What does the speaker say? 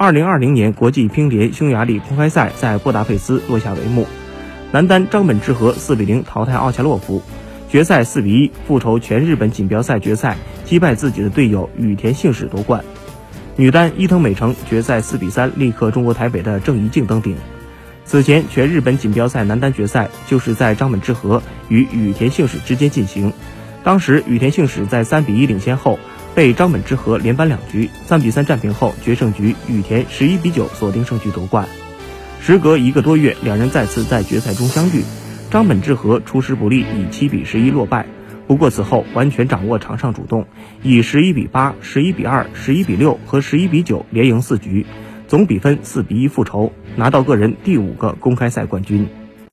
二零二零年国际乒联匈牙利公开赛在布达佩斯落下帷幕，男单张本智和四比零淘汰奥恰洛夫，决赛四比一复仇全日本锦标赛决赛击败自己的队友羽田幸史夺冠。女单伊藤美诚决赛四比三力克中国台北的郑怡静登顶。此前全日本锦标赛男单决赛就是在张本智和与羽田幸史之间进行，当时羽田幸史在三比一领先后。被张本智和连扳两局，三比三战平后，决胜局羽田十一比九锁定胜局夺冠。时隔一个多月，两人再次在决赛中相遇，张本智和出师不利，以七比十一落败。不过此后完全掌握场上主动，以十一比八、十一比二、十一比六和十一比九连赢四局，总比分四比一复仇，拿到个人第五个公开赛冠军。